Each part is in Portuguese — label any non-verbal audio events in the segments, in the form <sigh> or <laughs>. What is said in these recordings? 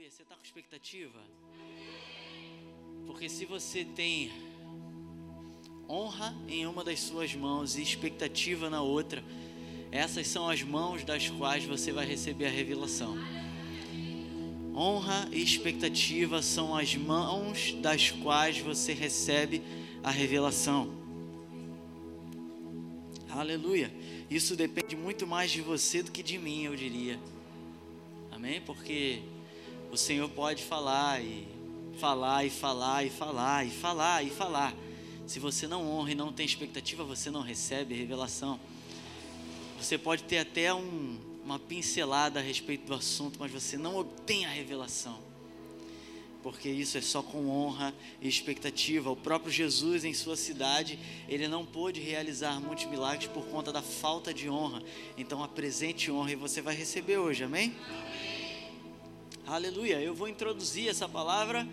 Aleluia. Você está com expectativa? Porque se você tem honra em uma das suas mãos e expectativa na outra, essas são as mãos das quais você vai receber a revelação. Honra e expectativa são as mãos das quais você recebe a revelação. Aleluia. Isso depende muito mais de você do que de mim, eu diria. Amém? Porque o Senhor pode falar e falar e falar e falar e falar e falar. Se você não honra e não tem expectativa, você não recebe revelação. Você pode ter até um, uma pincelada a respeito do assunto, mas você não obtém a revelação. Porque isso é só com honra e expectativa. O próprio Jesus, em sua cidade, ele não pôde realizar muitos milagres por conta da falta de honra. Então, apresente honra e você vai receber hoje, amém? amém. Aleluia. Eu vou introduzir essa palavra.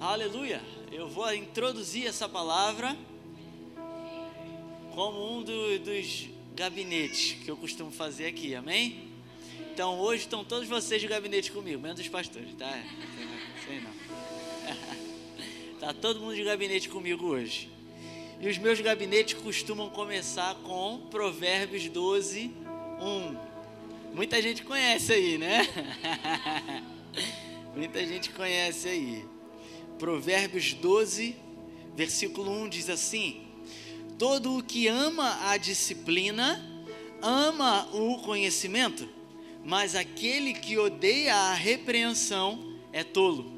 Aleluia eu vou introduzir essa palavra como um do, dos gabinetes que eu costumo fazer aqui, amém? Então hoje estão todos vocês de gabinete comigo, menos os pastores, tá? Sei não. <laughs> Tá todo mundo de gabinete comigo hoje. E os meus gabinetes costumam começar com Provérbios 12, 1. Muita gente conhece aí, né? <laughs> Muita gente conhece aí. Provérbios 12, versículo 1 diz assim: Todo o que ama a disciplina, ama o conhecimento, mas aquele que odeia a repreensão é tolo.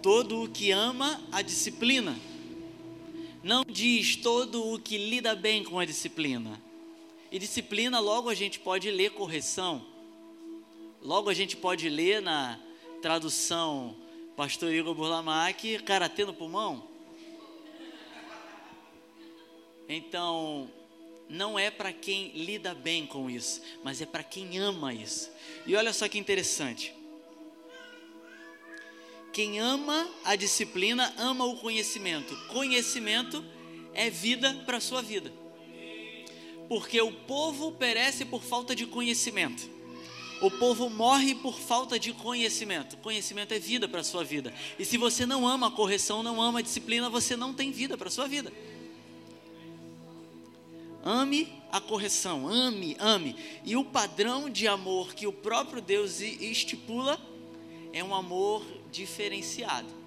Todo o que ama a disciplina, não diz todo o que lida bem com a disciplina. E disciplina, logo a gente pode ler correção, logo a gente pode ler na tradução pastor Igor Burlamac, karatê no pulmão. Então, não é para quem lida bem com isso, mas é para quem ama isso. E olha só que interessante. Quem ama a disciplina, ama o conhecimento. Conhecimento é vida para a sua vida. Porque o povo perece por falta de conhecimento. O povo morre por falta de conhecimento. Conhecimento é vida para a sua vida. E se você não ama a correção, não ama a disciplina, você não tem vida para a sua vida. Ame a correção, ame, ame. E o padrão de amor que o próprio Deus estipula é um amor diferenciado.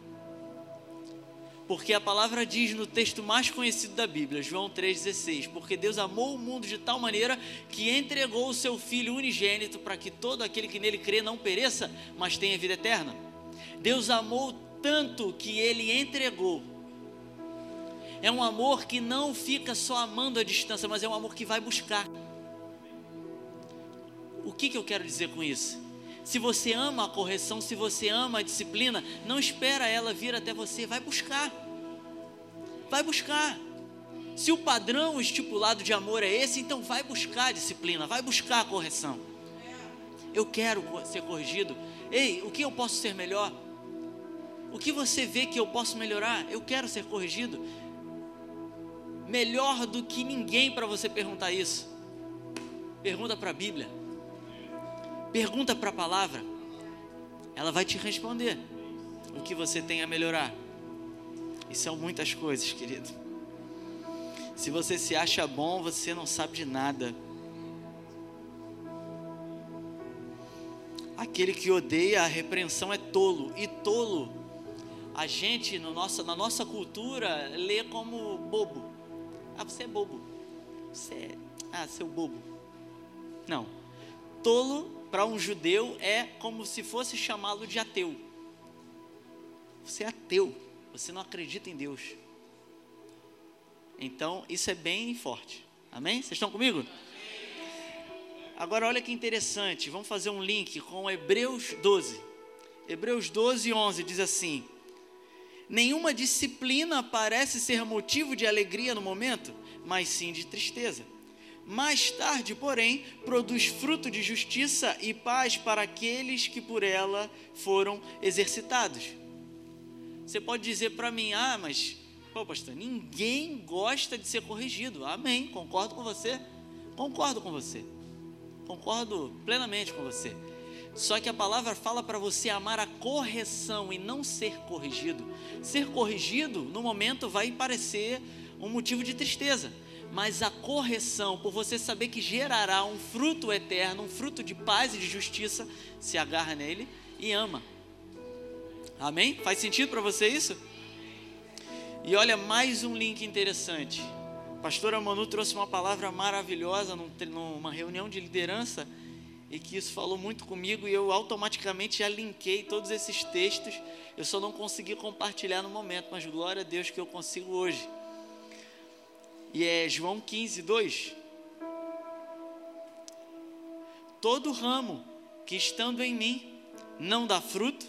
Porque a palavra diz no texto mais conhecido da Bíblia, João 3,16: Porque Deus amou o mundo de tal maneira que entregou o seu Filho unigênito para que todo aquele que nele crê não pereça, mas tenha vida eterna. Deus amou tanto que ele entregou. É um amor que não fica só amando a distância, mas é um amor que vai buscar. O que, que eu quero dizer com isso? Se você ama a correção, se você ama a disciplina, não espera ela vir até você, vai buscar. Vai buscar. Se o padrão estipulado de amor é esse, então vai buscar a disciplina, vai buscar a correção. Eu quero ser corrigido. Ei, o que eu posso ser melhor? O que você vê que eu posso melhorar? Eu quero ser corrigido. Melhor do que ninguém para você perguntar isso. Pergunta para a Bíblia. Pergunta para a palavra, ela vai te responder o que você tem a melhorar. E são muitas coisas, querido. Se você se acha bom, você não sabe de nada. Aquele que odeia a repreensão é tolo. E tolo, a gente no nossa, na nossa cultura lê como bobo. Ah, você é bobo. Você é. Ah, seu bobo. Não. Tolo para um judeu é como se fosse chamá-lo de ateu. Você é ateu, você não acredita em Deus. Então, isso é bem forte. Amém? Vocês estão comigo? Agora, olha que interessante. Vamos fazer um link com Hebreus 12. Hebreus 12, 11 diz assim: Nenhuma disciplina parece ser motivo de alegria no momento, mas sim de tristeza. Mais tarde, porém, produz fruto de justiça e paz para aqueles que por ela foram exercitados. Você pode dizer para mim, ah, mas, pô, pastor, ninguém gosta de ser corrigido. Amém, concordo com você. Concordo com você. concordo plenamente com você. Só que a palavra fala para você amar a correção e não ser corrigido. Ser corrigido, no momento, vai parecer um motivo de tristeza, mas a correção, por você saber que gerará um fruto eterno, um fruto de paz e de justiça, se agarra nele e ama. Amém? Faz sentido para você isso? E olha mais um link interessante. A pastora Manu trouxe uma palavra maravilhosa numa reunião de liderança e que isso falou muito comigo e eu automaticamente já linkei todos esses textos. Eu só não consegui compartilhar no momento, mas glória a Deus que eu consigo hoje. E é João 15, 2. Todo ramo que estando em mim não dá fruto,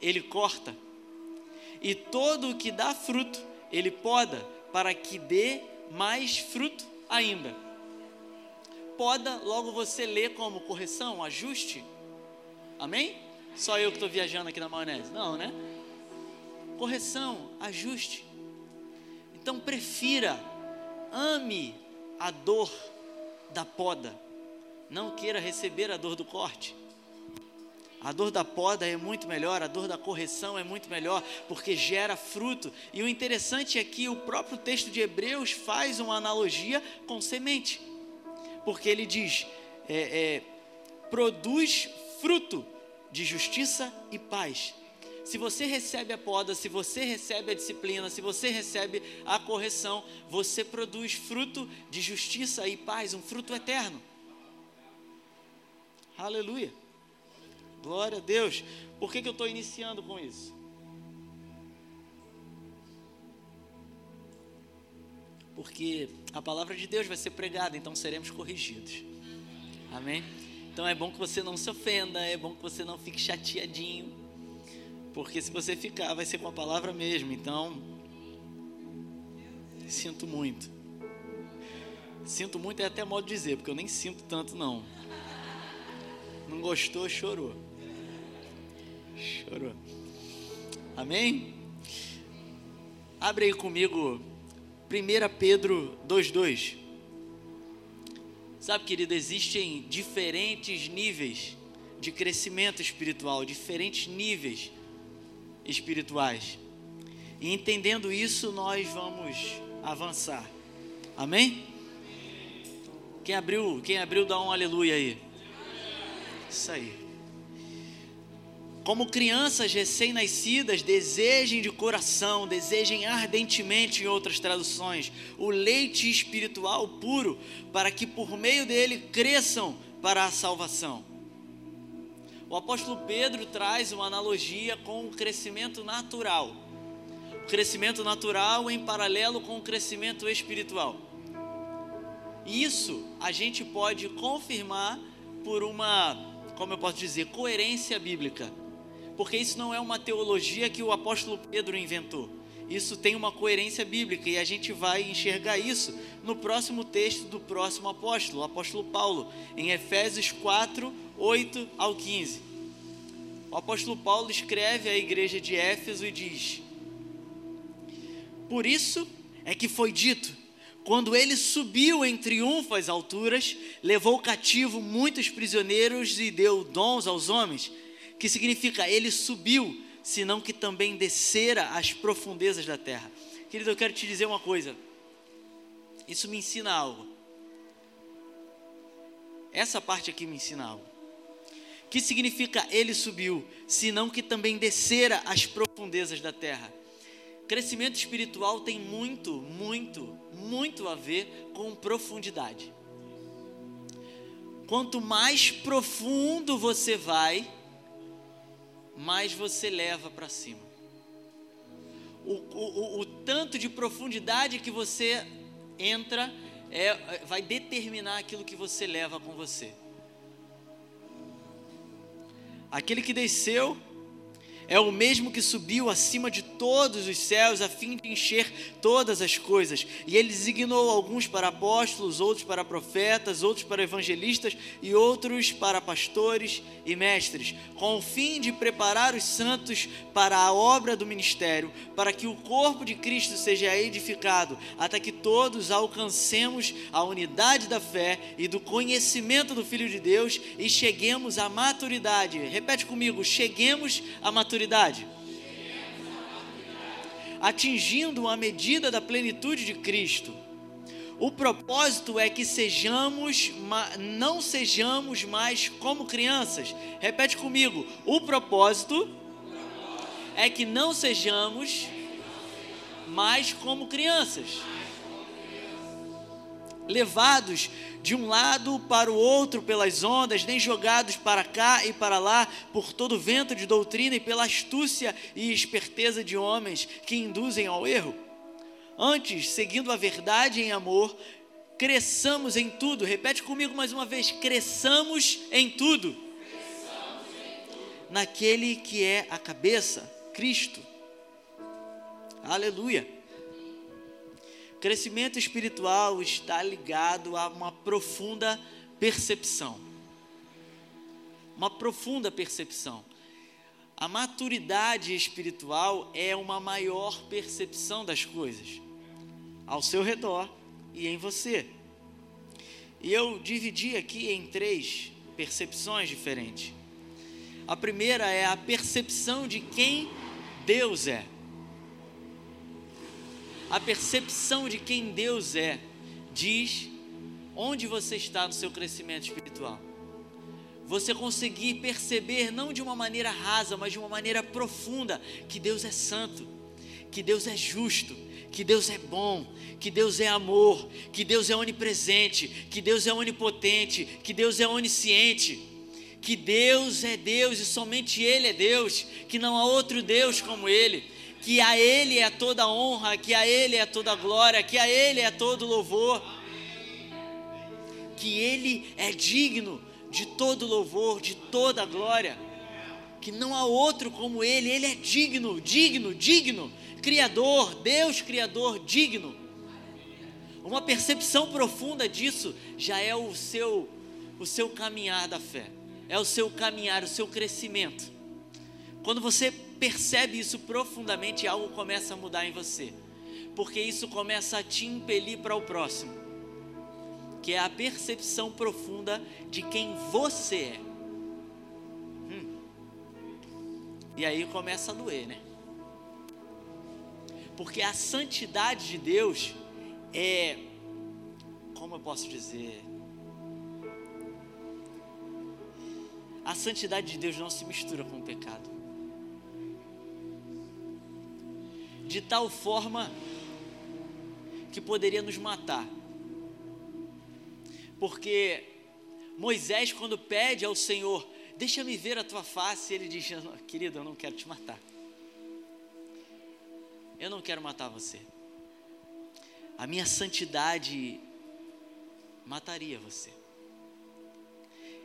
ele corta e todo o que dá fruto, ele poda, para que dê mais fruto ainda. Poda, logo você lê como correção, ajuste. Amém? Só eu que estou viajando aqui na maionese. Não, né? Correção, ajuste. Então prefira, ame a dor da poda. Não queira receber a dor do corte. A dor da poda é muito melhor, a dor da correção é muito melhor, porque gera fruto. E o interessante é que o próprio texto de Hebreus faz uma analogia com semente, porque ele diz: é, é, produz fruto de justiça e paz. Se você recebe a poda, se você recebe a disciplina, se você recebe a correção, você produz fruto de justiça e paz, um fruto eterno. Aleluia. Glória a Deus. Por que, que eu estou iniciando com isso? Porque a palavra de Deus vai ser pregada, então seremos corrigidos. Amém? Então é bom que você não se ofenda, é bom que você não fique chateadinho. Porque se você ficar, vai ser com a palavra mesmo. Então, sinto muito. Sinto muito é até modo de dizer, porque eu nem sinto tanto não. Não gostou, chorou. Chorou. Amém? Abre aí comigo 1 Pedro 2,2. Sabe, querido, existem diferentes níveis de crescimento espiritual, diferentes níveis espirituais. E entendendo isso, nós vamos avançar. Amém? Quem abriu, quem abriu, dá um aleluia aí. Isso aí. Como crianças recém-nascidas, desejem de coração, desejem ardentemente, em outras traduções, o leite espiritual puro, para que por meio dele cresçam para a salvação. O apóstolo Pedro traz uma analogia com o crescimento natural. O crescimento natural em paralelo com o crescimento espiritual. Isso a gente pode confirmar por uma, como eu posso dizer, coerência bíblica porque isso não é uma teologia que o apóstolo Pedro inventou. Isso tem uma coerência bíblica e a gente vai enxergar isso no próximo texto do próximo apóstolo, o apóstolo Paulo, em Efésios 4, 8 ao 15. O apóstolo Paulo escreve à igreja de Éfeso e diz: Por isso é que foi dito, quando ele subiu em triunfo às alturas, levou cativo muitos prisioneiros e deu dons aos homens que significa ele subiu, senão que também descera às profundezas da terra. Querido, eu quero te dizer uma coisa. Isso me ensina algo. Essa parte aqui me ensina algo. Que significa ele subiu, senão que também descera às profundezas da terra. Crescimento espiritual tem muito, muito, muito a ver com profundidade. Quanto mais profundo você vai, mais você leva para cima. O, o, o, tanto de profundidade que você entra é, vai determinar aquilo que você leva com você. Aquele que desceu, é o mesmo que subiu acima de todos os céus a fim de encher todas as coisas. E ele designou alguns para apóstolos, outros para profetas, outros para evangelistas e outros para pastores e mestres, com o fim de preparar os santos para a obra do ministério, para que o corpo de Cristo seja edificado, até que todos alcancemos a unidade da fé e do conhecimento do Filho de Deus e cheguemos à maturidade. Repete comigo: cheguemos à maturidade. Atingindo a medida da plenitude de Cristo. O propósito é que sejamos, não sejamos mais como crianças. Repete comigo. O propósito é que não sejamos mais como crianças. Levados de um lado para o outro pelas ondas, nem jogados para cá e para lá por todo vento de doutrina e pela astúcia e esperteza de homens que induzem ao erro Antes, seguindo a verdade em amor, cresçamos em tudo. Repete comigo mais uma vez: cresçamos em tudo. Cresçamos em tudo. Naquele que é a cabeça, Cristo. Aleluia. Crescimento espiritual está ligado a uma profunda percepção. Uma profunda percepção. A maturidade espiritual é uma maior percepção das coisas ao seu redor e em você. E eu dividi aqui em três percepções diferentes. A primeira é a percepção de quem Deus é. A percepção de quem Deus é diz onde você está no seu crescimento espiritual. Você conseguir perceber, não de uma maneira rasa, mas de uma maneira profunda, que Deus é santo, que Deus é justo, que Deus é bom, que Deus é amor, que Deus é onipresente, que Deus é onipotente, que Deus é onisciente, que Deus é Deus e somente Ele é Deus, que não há outro Deus como Ele, que a Ele é toda honra, que a Ele é toda glória, que a Ele é todo louvor, que Ele é digno de todo louvor, de toda glória, que não há outro como Ele, Ele é digno, digno, digno Criador, Deus Criador digno. Uma percepção profunda disso já é o seu o seu caminhar da fé. É o seu caminhar, o seu crescimento. Quando você percebe isso profundamente, algo começa a mudar em você. Porque isso começa a te impelir para o próximo. Que é a percepção profunda de quem você é. Hum. E aí começa a doer, né? Porque a santidade de Deus é, como eu posso dizer? A santidade de Deus não se mistura com o pecado. De tal forma que poderia nos matar. Porque Moisés, quando pede ao Senhor, deixa-me ver a tua face, ele diz: Querido, eu não quero te matar. Eu não quero matar você. A minha santidade mataria você.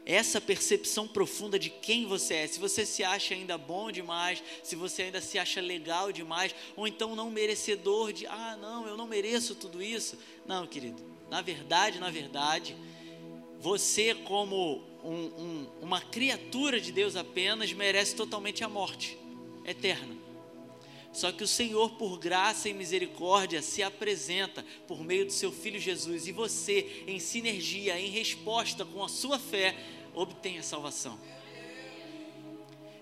Essa percepção profunda de quem você é, se você se acha ainda bom demais, se você ainda se acha legal demais, ou então não merecedor de, ah, não, eu não mereço tudo isso. Não, querido, na verdade, na verdade, você, como um, um, uma criatura de Deus apenas, merece totalmente a morte eterna. Só que o Senhor, por graça e misericórdia, se apresenta por meio do seu Filho Jesus e você, em sinergia, em resposta com a sua fé, obtém a salvação.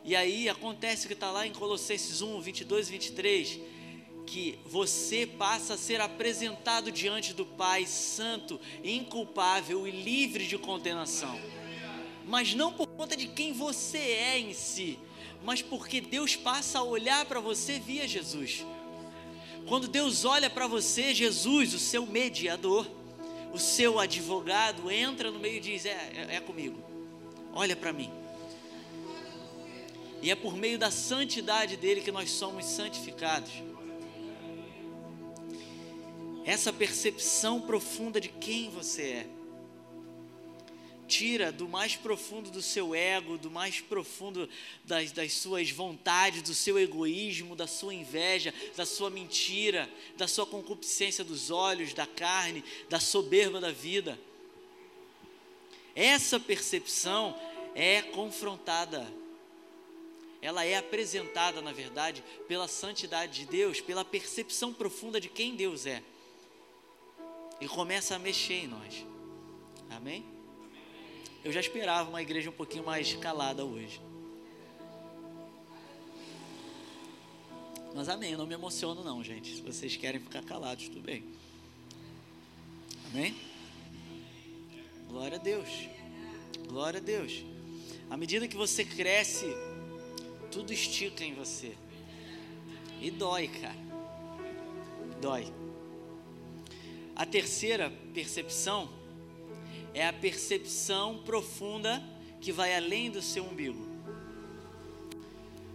E aí acontece o que está lá em Colossenses 1, 22 e 23, que você passa a ser apresentado diante do Pai santo, inculpável e livre de condenação. Mas não por conta de quem você é em si, mas porque Deus passa a olhar para você via Jesus. Quando Deus olha para você, Jesus, o seu mediador, o seu advogado, entra no meio e diz: É, é, é comigo, olha para mim. E é por meio da santidade dele que nós somos santificados. Essa percepção profunda de quem você é. tira do mais profundo do seu ego, do mais profundo das, das suas vontades, do seu egoísmo, da sua inveja, da sua mentira, da sua concupiscência dos olhos, da carne, da soberba da vida. Essa percepção é confrontada, ela é apresentada, na verdade, pela santidade de Deus, pela percepção profunda de quem Deus é, e começa a mexer em nós. Amém? Eu já esperava uma igreja um pouquinho mais calada hoje. Mas amém, eu não me emociono não, gente. Se vocês querem ficar calados, tudo bem. Amém? Glória a Deus. Glória a Deus. À medida que você cresce, tudo estica em você. E dói, cara. Dói. A terceira percepção é a percepção profunda que vai além do seu umbigo.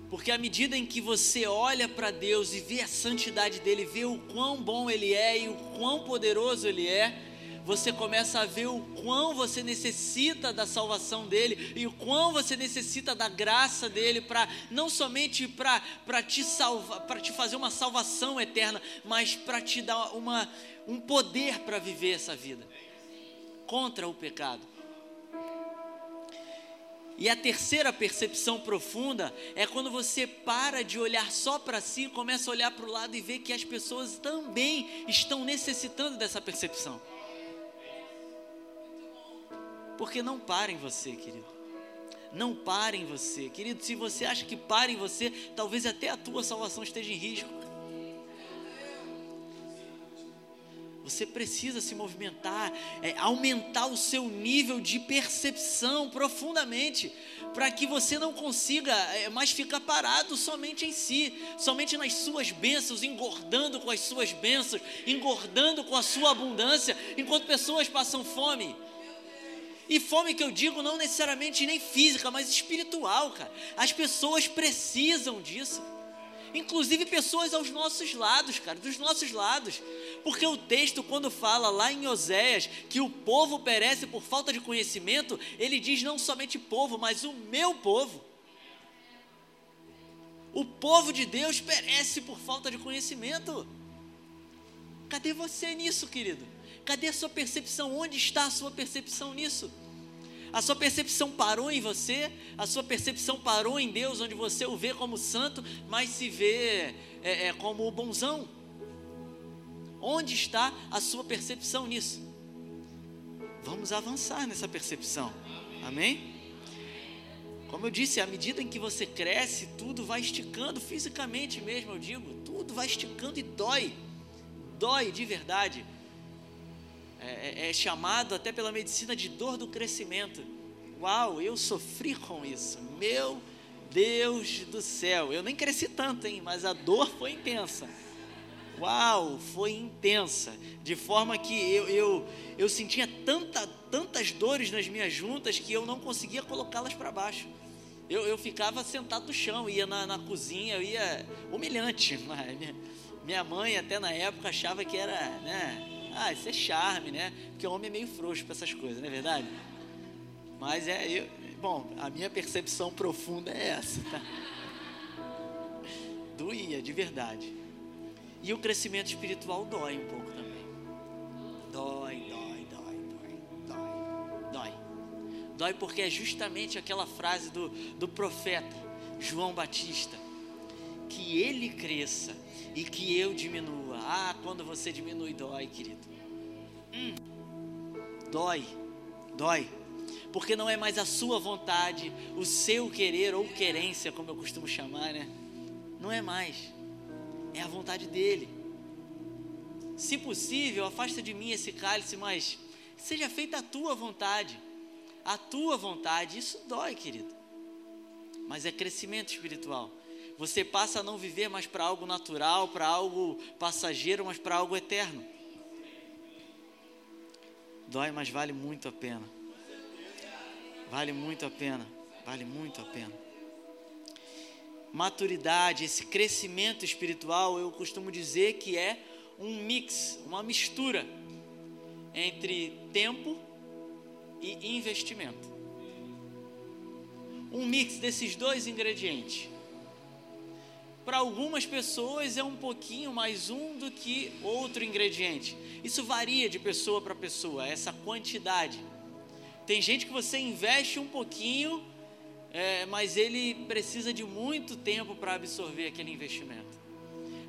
Porque à medida em que você olha para Deus e vê a santidade dele, vê o quão bom ele é e o quão poderoso ele é, você começa a ver o quão você necessita da salvação dele e o quão você necessita da graça dele para não somente para te salvar, para te fazer uma salvação eterna, mas para te dar uma, um poder para viver essa vida contra o pecado. E a terceira percepção profunda é quando você para de olhar só para si, começa a olhar para o lado e vê que as pessoas também estão necessitando dessa percepção. Porque não para em você, querido. Não para em você, querido. Se você acha que para em você, talvez até a tua salvação esteja em risco. Você precisa se movimentar, é, aumentar o seu nível de percepção profundamente, para que você não consiga é, mais ficar parado somente em si, somente nas suas bênçãos, engordando com as suas bênçãos, engordando com a sua abundância, enquanto pessoas passam fome. E fome que eu digo não necessariamente nem física, mas espiritual, cara. As pessoas precisam disso inclusive pessoas aos nossos lados, cara, dos nossos lados. Porque o texto, quando fala lá em Oséias que o povo perece por falta de conhecimento, ele diz não somente povo, mas o meu povo. O povo de Deus perece por falta de conhecimento. Cadê você nisso, querido? Cadê a sua percepção? Onde está a sua percepção nisso? A sua percepção parou em você, a sua percepção parou em Deus, onde você o vê como santo, mas se vê é, é, como o bonzão. Onde está a sua percepção nisso? Vamos avançar nessa percepção. Amém? Como eu disse, à medida em que você cresce, tudo vai esticando fisicamente mesmo, eu digo, tudo vai esticando e dói. Dói de verdade. É, é, é, chamado até pela medicina de dor do crescimento. Uau, eu sofri com isso. Meu Deus do céu. Eu nem cresci tanto, hein? Mas a dor foi intensa. Uau, foi intensa. De forma que eu, eu, eu sentia tanta, tantas dores nas minhas juntas que eu não conseguia colocá-las para baixo. Eu, eu ficava sentado no chão, ia na, na cozinha, eu ia humilhante. <laughs> Minha, minha mãe até na época achava que era, né? Ah, isso é charme, né? Porque o homem é meio frouxo para essas coisas, não é verdade? Mas é, eu, bom, a minha percepção profunda é essa, tá? Doía, de verdade. E o crescimento espiritual dói um pouco também. Dói, dói, dói, dói, dói, dói. Dói porque é justamente aquela frase do, do profeta João Batista: que ele cresça e que eu diminua. Ah, quando você diminui, dói, querido. Hum, dói, dói. Porque não é mais a sua vontade, o seu querer ou querência, como eu costumo chamar, né? Não é mais. É a vontade dele. Se possível, afasta de mim esse cálice, mas seja feita a tua vontade. A tua vontade. Isso dói, querido. Mas é crescimento espiritual. Você passa a não viver mais para algo natural, para algo passageiro, mas para algo eterno. Dói, mas vale muito a pena. Vale muito a pena. Vale muito a pena. Maturidade, esse crescimento espiritual, eu costumo dizer que é um mix, uma mistura entre tempo e investimento. Um mix desses dois ingredientes. Para algumas pessoas é um pouquinho mais um do que outro ingrediente. Isso varia de pessoa para pessoa, essa quantidade. Tem gente que você investe um pouquinho, é, mas ele precisa de muito tempo para absorver aquele investimento.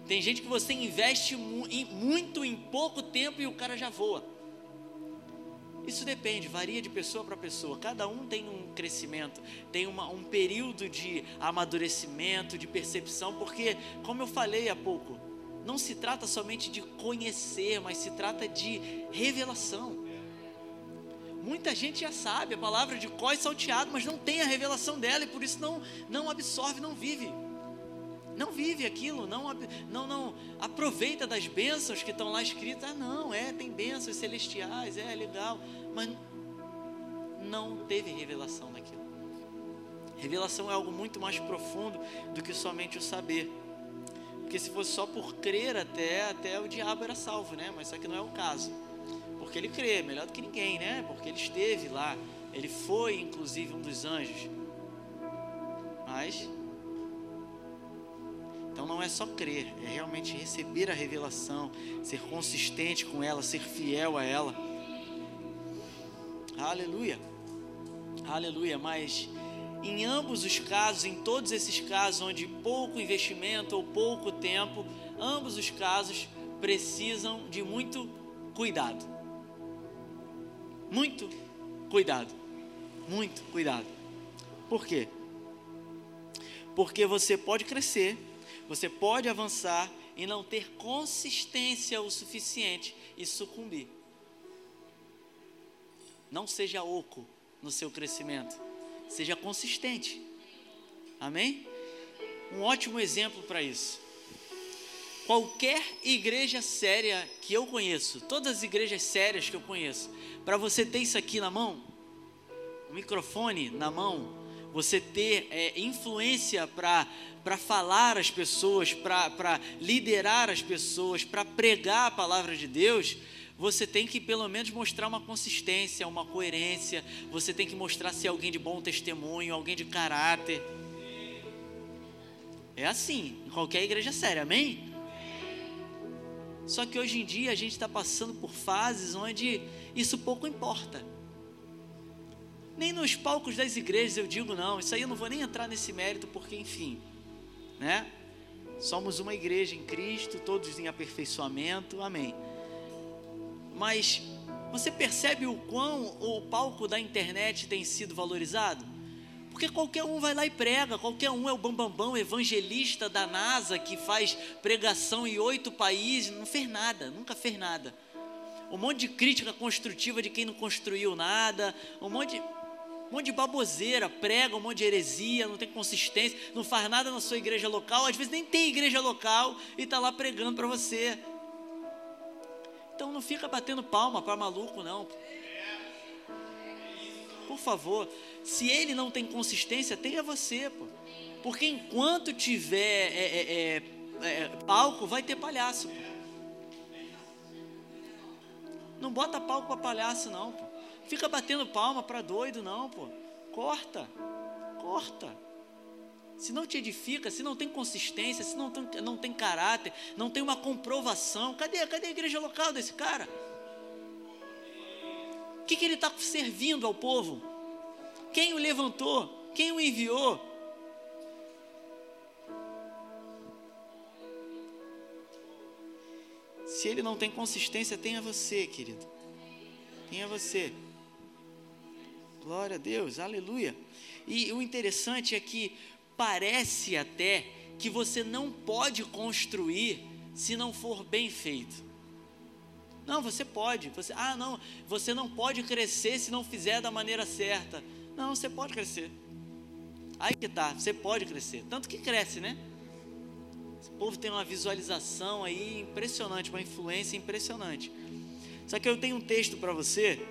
Tem gente que você investe mu em, muito em pouco tempo e o cara já voa. Isso depende, varia de pessoa para pessoa. Cada um tem um crescimento, tem uma, um período de amadurecimento, de percepção, porque, como eu falei há pouco, não se trata somente de conhecer, mas se trata de revelação. Muita gente já sabe a palavra de có e salteado, mas não tem a revelação dela e por isso não, não absorve, não vive. Não vive aquilo, não, não, não aproveita das bênçãos que estão lá escritas. Ah, não, é, tem bênçãos celestiais, é legal, mas não teve revelação daquilo. Revelação é algo muito mais profundo do que somente o saber. Porque se fosse só por crer até, até o diabo era salvo, né? Mas isso aqui não é o caso. Porque ele crê, melhor do que ninguém, né? Porque ele esteve lá, ele foi inclusive um dos anjos. Mas então não é só crer, é realmente receber a revelação, ser consistente com ela, ser fiel a ela. Aleluia. Aleluia, mas em ambos os casos, em todos esses casos onde pouco investimento ou pouco tempo, ambos os casos precisam de muito cuidado. Muito cuidado. Muito cuidado. Por quê? Porque você pode crescer você pode avançar e não ter consistência o suficiente e sucumbir. Não seja oco no seu crescimento, seja consistente. Amém? Um ótimo exemplo para isso. Qualquer igreja séria que eu conheço, todas as igrejas sérias que eu conheço, para você ter isso aqui na mão, o microfone na mão, você ter é, influência para falar às pessoas, para liderar as pessoas, para pregar a palavra de Deus, você tem que pelo menos mostrar uma consistência, uma coerência, você tem que mostrar ser alguém de bom testemunho, alguém de caráter. É assim, em qualquer igreja séria, amém? Só que hoje em dia a gente está passando por fases onde isso pouco importa. Nem nos palcos das igrejas eu digo não, isso aí eu não vou nem entrar nesse mérito, porque enfim né? Somos uma igreja em Cristo, todos em aperfeiçoamento, amém. Mas você percebe o quão o palco da internet tem sido valorizado? Porque qualquer um vai lá e prega, qualquer um é o bambambão bam, bam, evangelista da NASA que faz pregação em oito países, não fez nada, nunca fez nada. Um monte de crítica construtiva de quem não construiu nada, um monte de um monte de baboseira, prega um monte de heresia, não tem consistência, não faz nada na sua igreja local, às vezes nem tem igreja local e está lá pregando para você. Então não fica batendo palma para maluco, não. Por favor, se ele não tem consistência, tenha você, pô. Porque enquanto tiver é, é, é, é palco, vai ter palhaço. Pô. Não bota palco para palhaço, não, pô. Fica batendo palma para doido, não, pô. Corta, corta. Se não te edifica, se não tem consistência, se não tem, não tem caráter, não tem uma comprovação, cadê, cadê a igreja local desse cara? O que, que ele está servindo ao povo? Quem o levantou? Quem o enviou? Se ele não tem consistência, tenha você, querido. Tenha você. Glória a Deus, aleluia. E o interessante é que parece até que você não pode construir se não for bem feito. Não, você pode. Você, ah, não, você não pode crescer se não fizer da maneira certa. Não, você pode crescer. Aí que tá, você pode crescer. Tanto que cresce, né? Esse povo tem uma visualização aí impressionante, uma influência impressionante. Só que eu tenho um texto para você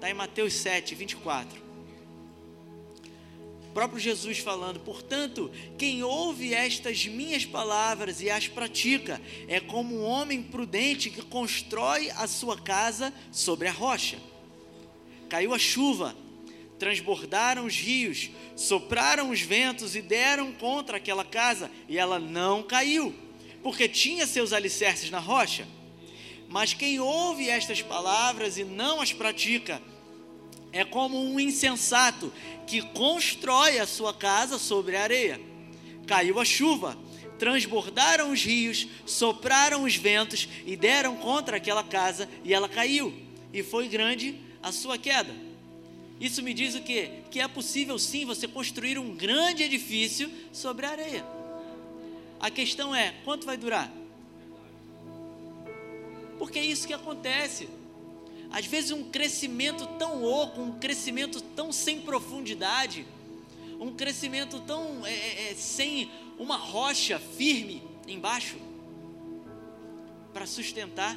Está em Mateus 7, 24. O próprio Jesus falando: Portanto, quem ouve estas minhas palavras e as pratica é como um homem prudente que constrói a sua casa sobre a rocha. caiu a chuva, transbordaram os rios, sopraram os ventos e deram contra aquela casa, e ela não caiu, porque tinha seus alicerces na rocha. Mas quem ouve estas palavras e não as pratica, é como um insensato que constrói a sua casa sobre a areia. Caiu a chuva, transbordaram os rios, sopraram os ventos e deram contra aquela casa, e ela caiu, e foi grande a sua queda. Isso me diz o quê? Que é possível sim você construir um grande edifício sobre a areia. A questão é: quanto vai durar? Porque é isso que acontece. Às vezes, um crescimento tão oco, um crescimento tão sem profundidade, um crescimento tão é, é, é sem uma rocha firme embaixo para sustentar,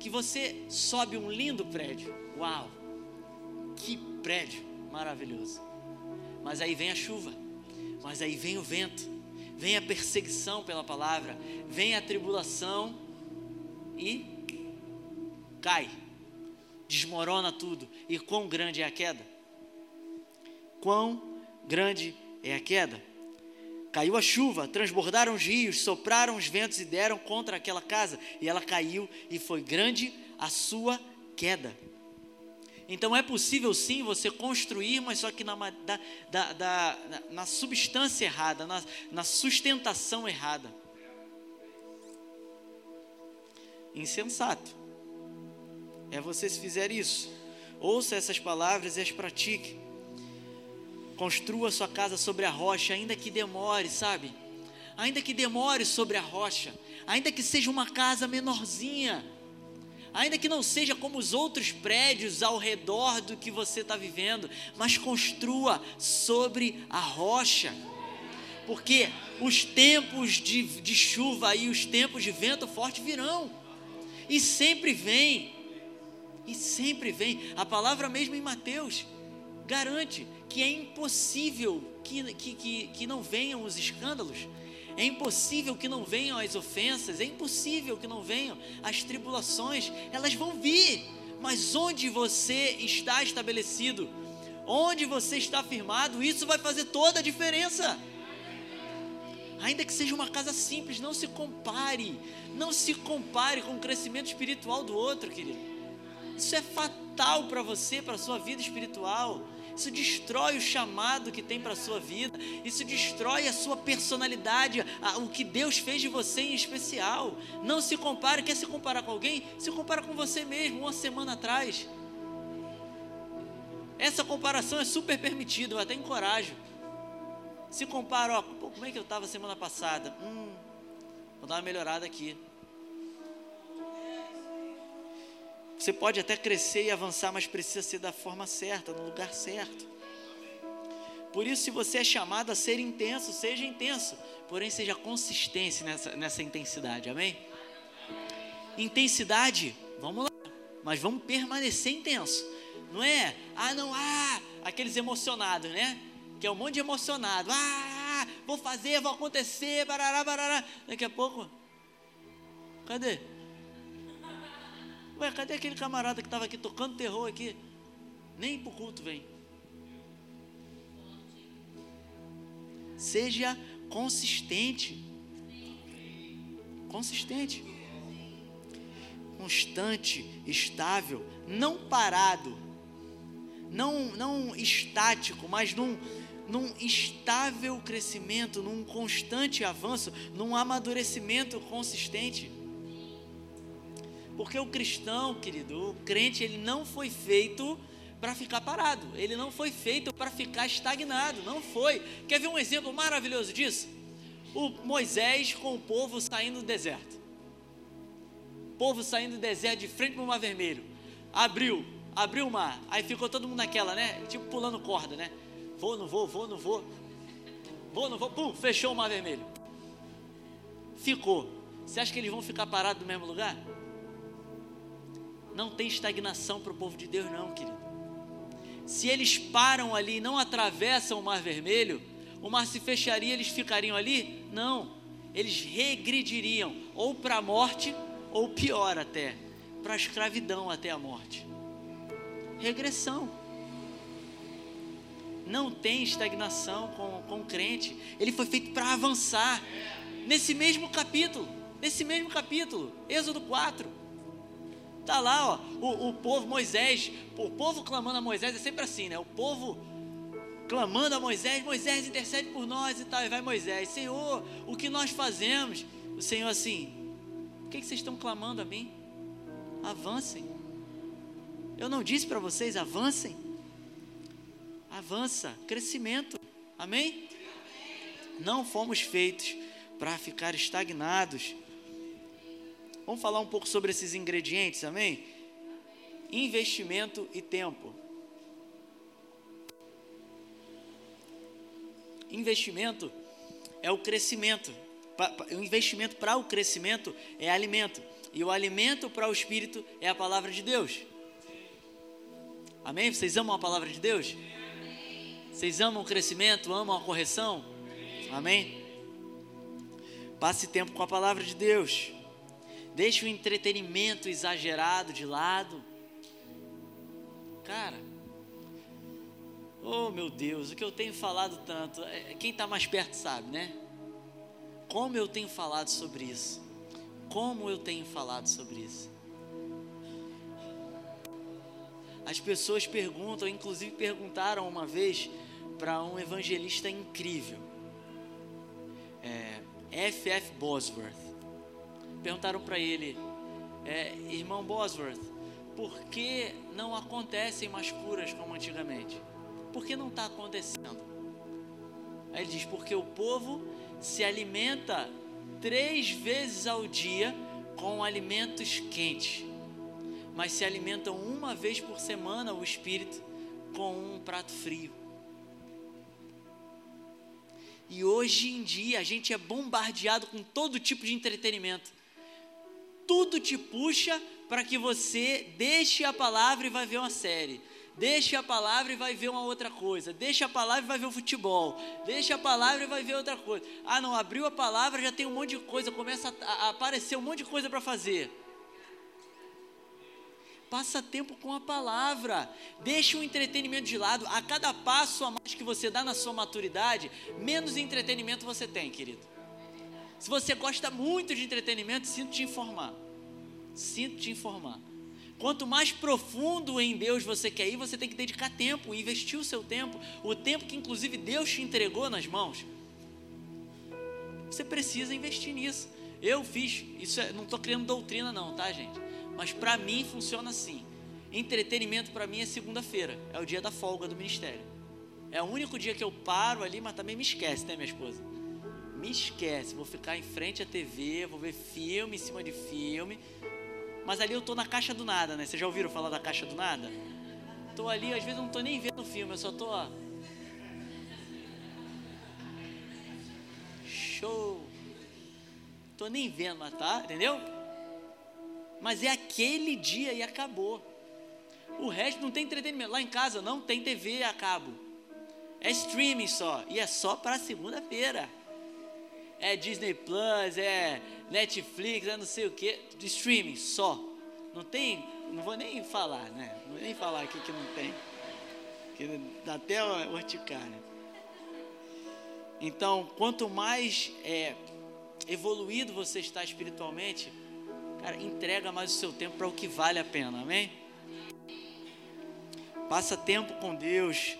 que você sobe um lindo prédio. Uau! Que prédio maravilhoso! Mas aí vem a chuva, mas aí vem o vento, vem a perseguição pela palavra, vem a tribulação e cai, desmorona tudo. E quão grande é a queda? Quão grande é a queda? Caiu a chuva, transbordaram os rios, sopraram os ventos e deram contra aquela casa, e ela caiu, e foi grande a sua queda. Então é possível sim você construir, mas só que na, da, da, da, na substância errada, na, na sustentação errada. Insensato é você se fizer isso. Ouça essas palavras e as pratique. Construa sua casa sobre a rocha, ainda que demore, sabe? Ainda que demore sobre a rocha, ainda que seja uma casa menorzinha, ainda que não seja como os outros prédios ao redor do que você está vivendo, mas construa sobre a rocha, porque os tempos de, de chuva e os tempos de vento forte virão, e sempre vem, e sempre vem. A palavra mesmo em Mateus garante que é impossível que, que, que, que não venham os escândalos, é impossível que não venham as ofensas, é impossível que não venham as tribulações, elas vão vir, mas onde você está estabelecido, onde você está firmado, isso vai fazer toda a diferença. Ainda que seja uma casa simples, não se compare, não se compare com o crescimento espiritual do outro, querido. Isso é fatal para você, para a sua vida espiritual. Isso destrói o chamado que tem para a sua vida. Isso destrói a sua personalidade, a, o que Deus fez de você em especial. Não se compare, quer se comparar com alguém? Se compara com você mesmo, uma semana atrás. Essa comparação é super permitida, eu até encorajo. Se compara, ó, como é que eu estava semana passada? Hum, vou dar uma melhorada aqui. Você pode até crescer e avançar, mas precisa ser da forma certa, no lugar certo. Por isso, se você é chamado a ser intenso, seja intenso, porém seja consistente nessa, nessa intensidade, amém? Intensidade, vamos lá, mas vamos permanecer intenso. Não é, ah, não, ah, aqueles emocionados, né? Que é um monte de emocionado, ah, vou fazer, vou acontecer, barará, barará. Daqui a pouco, cadê? Ué, cadê aquele camarada que estava aqui tocando terror aqui? Nem para o culto vem. Seja consistente. Consistente. Constante, estável, não parado. Não, não estático, mas num, num estável crescimento, num constante avanço, num amadurecimento consistente. Porque o cristão, querido, o crente, ele não foi feito para ficar parado, ele não foi feito para ficar estagnado, não foi. Quer ver um exemplo maravilhoso disso? O Moisés com o povo saindo do deserto. O povo saindo do deserto de frente para o mar vermelho. Abriu, abriu o mar. Aí ficou todo mundo naquela, né? Tipo pulando corda, né? Vou, não vou, vou, não vou. Vou, não vou. Pum, fechou o mar vermelho. Ficou. Você acha que eles vão ficar parados no mesmo lugar? Não tem estagnação para o povo de Deus, não, querido. Se eles param ali e não atravessam o Mar Vermelho, o mar se fecharia, eles ficariam ali? Não. Eles regrediriam ou para a morte, ou pior até, para a escravidão até a morte. regressão. Não tem estagnação com, com o crente. Ele foi feito para avançar. Nesse mesmo capítulo, nesse mesmo capítulo, Êxodo 4. Tá lá, ó, o, o povo Moisés, o povo clamando a Moisés é sempre assim, né? O povo clamando a Moisés, Moisés intercede por nós e tal, e vai Moisés, Senhor, o que nós fazemos? O Senhor assim, o que, que vocês estão clamando a mim? Avancem. Eu não disse para vocês, avancem. Avança, crescimento. Amém? Não fomos feitos para ficar estagnados. Vamos falar um pouco sobre esses ingredientes, amém? Investimento e tempo. Investimento é o crescimento. O investimento para o crescimento é alimento. E o alimento para o espírito é a palavra de Deus. Amém? Vocês amam a palavra de Deus? Vocês amam o crescimento? Amam a correção? Amém? Passe tempo com a palavra de Deus. Deixe o entretenimento exagerado de lado. Cara, oh meu Deus, o que eu tenho falado tanto, é, quem está mais perto sabe, né? Como eu tenho falado sobre isso. Como eu tenho falado sobre isso. As pessoas perguntam, inclusive perguntaram uma vez para um evangelista incrível, é, F.F. Bosworth. Perguntaram para ele, é, irmão Bosworth, por que não acontecem mais curas como antigamente? Por que não está acontecendo? Aí ele diz: porque o povo se alimenta três vezes ao dia com alimentos quentes, mas se alimentam uma vez por semana o espírito com um prato frio. E hoje em dia a gente é bombardeado com todo tipo de entretenimento. Tudo te puxa para que você deixe a palavra e vai ver uma série. Deixe a palavra e vai ver uma outra coisa. Deixe a palavra e vai ver o futebol. Deixe a palavra e vai ver outra coisa. Ah, não, abriu a palavra, já tem um monte de coisa, começa a, aparecer um monte de coisa para fazer. Passa tempo com a palavra. Deixe o entretenimento de lado. A cada passo a mais que você dá na sua maturidade, menos entretenimento você tem, querido. Se você gosta muito de entretenimento, sinto te informar. Sinto te informar. Quanto mais profundo em Deus você quer ir, você tem que dedicar tempo, investir o seu tempo, o tempo que inclusive Deus te entregou nas mãos. Você precisa investir nisso. Eu fiz, isso é, não estou criando doutrina não, tá gente? Mas para mim funciona assim. Entretenimento para mim é segunda-feira, é o dia da folga do ministério. É o único dia que eu paro ali, mas também me esquece, né, minha esposa? Me esquece, vou ficar em frente à TV, vou ver filme em cima de filme. Mas ali eu tô na caixa do nada, né? Vocês já ouviram falar da caixa do nada? Tô ali, às vezes eu não tô nem vendo o filme, eu só tô, ó. Show. Tô nem vendo, mas tá, entendeu? Mas é aquele dia e acabou. O resto não tem entretenimento. Lá em casa não tem TV a cabo. É streaming só. E é só para segunda-feira. É Disney Plus, é Netflix, é não sei o que. Streaming só. Não tem. Não vou nem falar, né? Não vou nem falar aqui que não tem. Que dá até urticária. Então, quanto mais é, evoluído você está espiritualmente, Cara, entrega mais o seu tempo para o que vale a pena, amém? Passa tempo com Deus,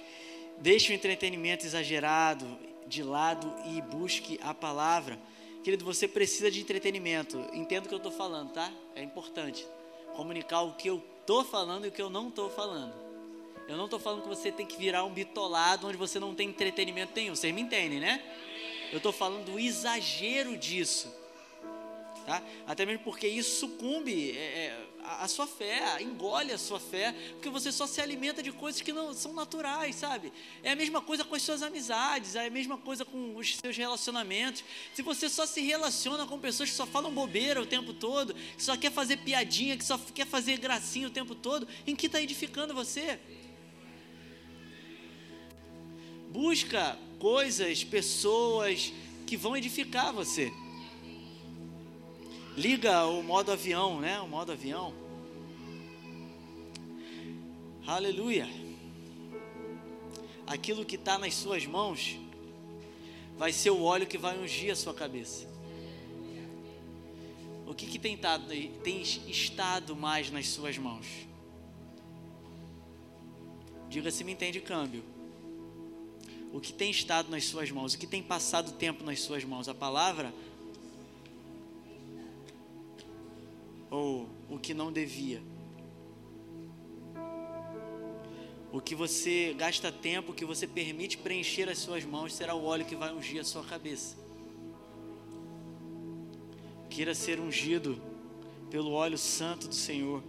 deixe o entretenimento exagerado de lado e busque a palavra. Querido, você precisa de entretenimento. Entendo o que eu estou falando, tá? É importante comunicar o que eu estou falando e o que eu não estou falando. Eu não estou falando que você tem que virar um bitolado onde você não tem entretenimento nenhum. Vocês me entendem, né? Eu estou falando do exagero disso tá? Até mesmo porque isso sucumbe é, é, a, sua fé, engole a sua fé, porque você só se alimenta de coisas que não são naturais, sabe? É a mesma coisa com as suas amizades, é a mesma coisa com os seus relacionamentos. Se você só se relaciona com pessoas que só falam bobeira o tempo todo, que só quer fazer piadinha, que só quer fazer gracinha o tempo todo, em que está edificando você? Busca coisas, pessoas que vão edificar você liga o modo avião, né? O modo avião. Aleluia. Aquilo que está nas suas mãos vai ser o óleo que vai ungir a sua cabeça. O que, que tem, tado, tem estado mais nas suas mãos? Diga se me entende câmbio. O que tem estado nas suas mãos? O que tem passado tempo nas suas mãos? A palavra? Ou o que não devia? O que você gasta tempo, o que você permite preencher as suas mãos, será o óleo que vai ungir a sua cabeça. Queira ser ungido pelo óleo santo do Senhor,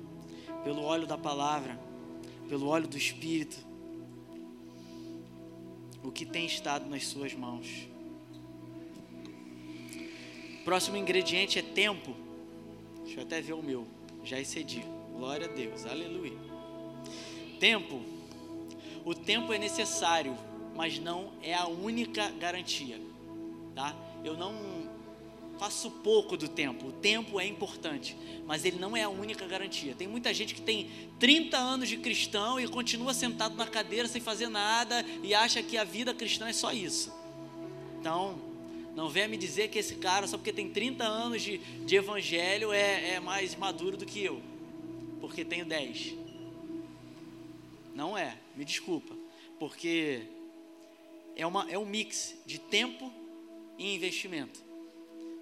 pelo óleo da palavra, pelo óleo do Espírito. O que tem estado nas suas mãos. Próximo ingrediente é tempo. Deixa eu até ver o meu. Já excedi. Glória a Deus. Aleluia. Tempo o tempo é necessário, mas não é a única garantia, tá? Eu não faço pouco do tempo. O tempo é importante, mas ele não é a única garantia. Tem muita gente que tem 30 anos de cristão e continua sentado na cadeira sem fazer nada e acha que a vida cristã é só isso. Então, não venha me dizer que esse cara, só porque tem 30 anos de, de evangelho, é, é mais maduro do que eu, porque tenho 10. Não é, me desculpa, porque é, uma, é um mix de tempo e investimento.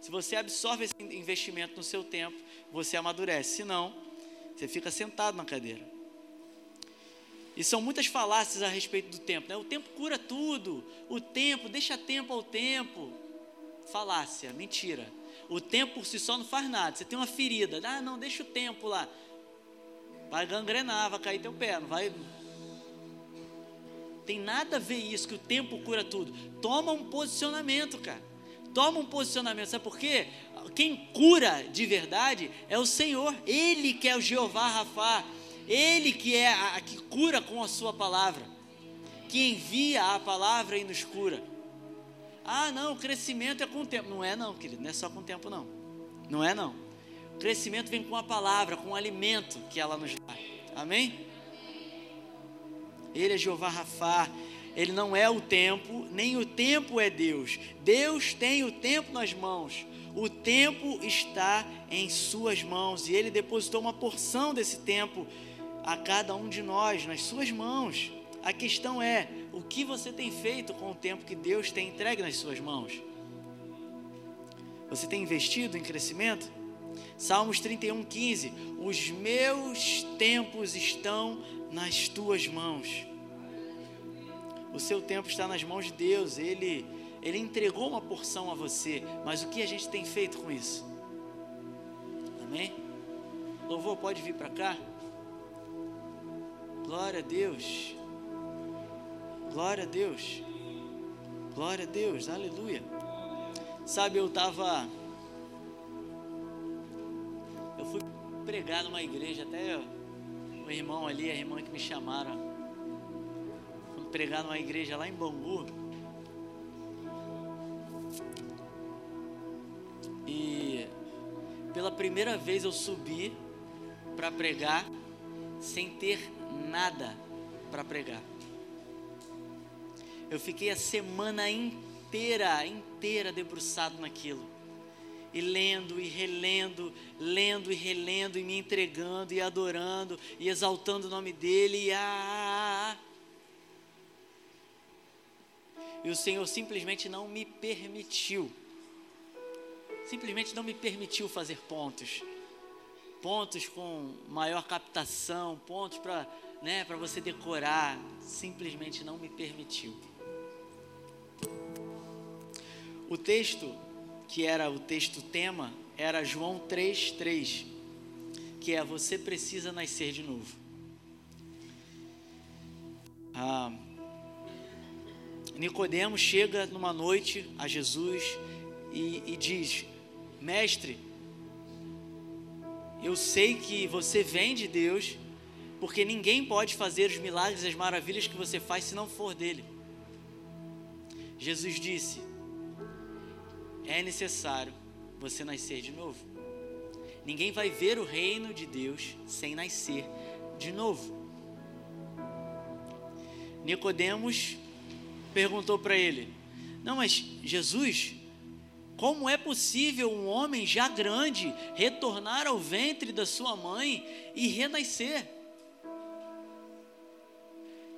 Se você absorve esse investimento no seu tempo, você amadurece. Se não, você fica sentado na cadeira. E são muitas falácias a respeito do tempo. Né? O tempo cura tudo. O tempo, deixa tempo ao tempo. Falácia, mentira. O tempo por si só não faz nada. Você tem uma ferida. Ah, não, deixa o tempo lá. Vai gangrenar, vai cair teu pé. Não vai, tem nada a ver isso, que o tempo cura tudo. Toma um posicionamento, cara. Toma um posicionamento. Sabe por quê? Quem cura de verdade é o Senhor. Ele que é o Jeová Rafá. Ele que é a, a que cura com a sua palavra. Que envia a palavra e nos cura. Ah, não, o crescimento é com o tempo. Não é não, querido, não é só com o tempo não. Não é não. O crescimento vem com a palavra, com o alimento que ela nos dá. Amém? Ele é Jeová Rafá. Ele não é o tempo, nem o tempo é Deus. Deus tem o tempo nas mãos. O tempo está em suas mãos e ele depositou uma porção desse tempo a cada um de nós nas suas mãos. A questão é: o que você tem feito com o tempo que Deus tem entregue nas suas mãos? Você tem investido em crescimento? Salmos 31:15 Os meus tempos estão nas tuas mãos. O seu tempo está nas mãos de Deus. Ele, ele entregou uma porção a você. Mas o que a gente tem feito com isso? Amém? Louvor, pode vir para cá? Glória a Deus. Glória a Deus. Glória a Deus. Aleluia. Sabe, eu estava. Eu fui pregar numa igreja, até o irmão ali, a irmã que me chamaram, fui pregar numa igreja lá em Bangu. E pela primeira vez eu subi para pregar sem ter nada para pregar. Eu fiquei a semana inteira, inteira debruçado naquilo. E lendo e relendo, lendo e relendo e me entregando e adorando e exaltando o nome dele e ah, e o Senhor simplesmente não me permitiu. Simplesmente não me permitiu fazer pontos. Pontos com maior captação pontos para né, para você decorar. Simplesmente não me permitiu o texto que era o texto tema, era João 3:3, que é você precisa nascer de novo. Ah, Nicodemos chega numa noite a Jesus e, e diz: Mestre, eu sei que você vem de Deus, porque ninguém pode fazer os milagres e as maravilhas que você faz se não for dele. Jesus disse: é necessário você nascer de novo. Ninguém vai ver o reino de Deus sem nascer de novo. Nicodemos perguntou para ele: Não, mas Jesus, como é possível um homem já grande retornar ao ventre da sua mãe e renascer?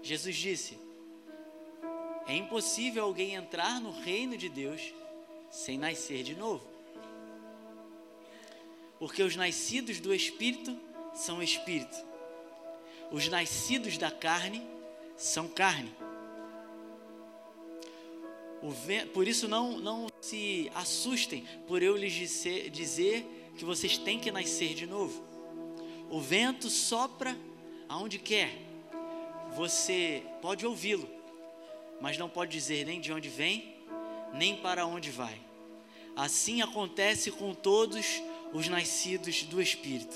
Jesus disse: É impossível alguém entrar no reino de Deus sem nascer de novo. Porque os nascidos do Espírito são Espírito, os nascidos da carne são carne. Por isso, não, não se assustem por eu lhes dizer, dizer que vocês têm que nascer de novo. O vento sopra aonde quer, você pode ouvi-lo, mas não pode dizer nem de onde vem, nem para onde vai. Assim acontece com todos os nascidos do Espírito.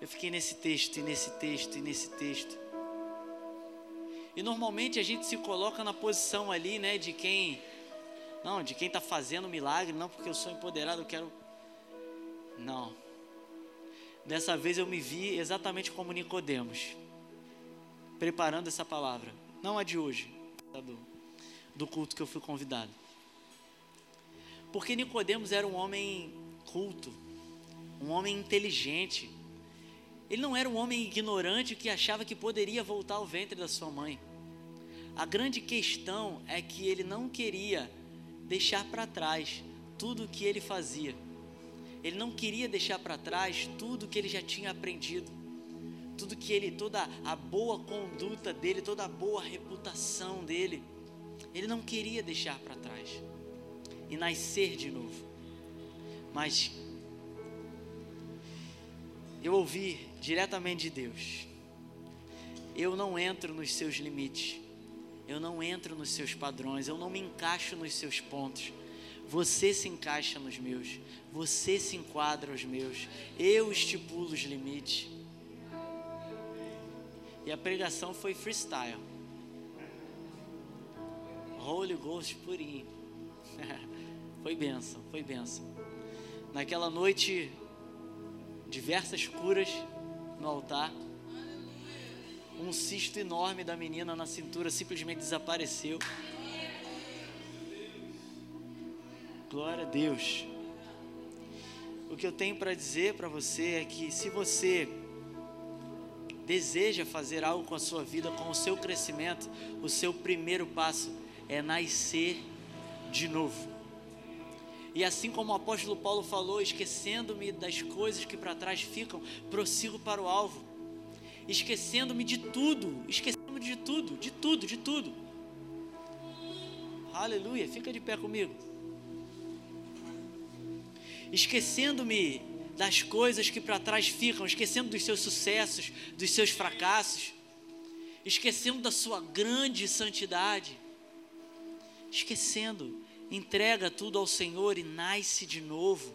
Eu fiquei nesse texto, e nesse texto, e nesse texto. E normalmente a gente se coloca na posição ali, né, de quem não, de quem está fazendo milagre, não porque eu sou empoderado, eu quero não. Dessa vez eu me vi exatamente como Nicodemos, preparando essa palavra, não a de hoje, tá do, do culto que eu fui convidado. Porque Nicodemos era um homem culto, um homem inteligente, ele não era um homem ignorante que achava que poderia voltar ao ventre da sua mãe. A grande questão é que ele não queria deixar para trás tudo o que ele fazia. Ele não queria deixar para trás tudo que ele já tinha aprendido. Tudo que ele, toda a boa conduta dele, toda a boa reputação dele, ele não queria deixar para trás e nascer de novo. Mas eu ouvi diretamente de Deus. Eu não entro nos seus limites. Eu não entro nos seus padrões, eu não me encaixo nos seus pontos. Você se encaixa nos meus, você se enquadra aos meus, eu estipulo os limites. E a pregação foi freestyle. Holy Ghost purinho. <laughs> foi benção, foi benção. Naquela noite diversas curas no altar. Um cisto enorme da menina na cintura simplesmente desapareceu. Glória a Deus. O que eu tenho para dizer para você é que se você deseja fazer algo com a sua vida, com o seu crescimento, o seu primeiro passo é nascer de novo. E assim como o apóstolo Paulo falou, esquecendo-me das coisas que para trás ficam, prossigo para o alvo. Esquecendo-me de tudo, esquecendo-me de tudo, de tudo, de tudo. Aleluia, fica de pé comigo. Esquecendo-me das coisas que para trás ficam, esquecendo dos seus sucessos, dos seus fracassos, esquecendo da sua grande santidade, esquecendo entrega tudo ao Senhor e nasce de novo.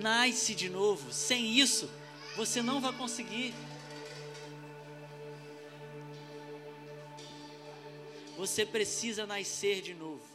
Nasce de novo. Sem isso, você não vai conseguir. Você precisa nascer de novo.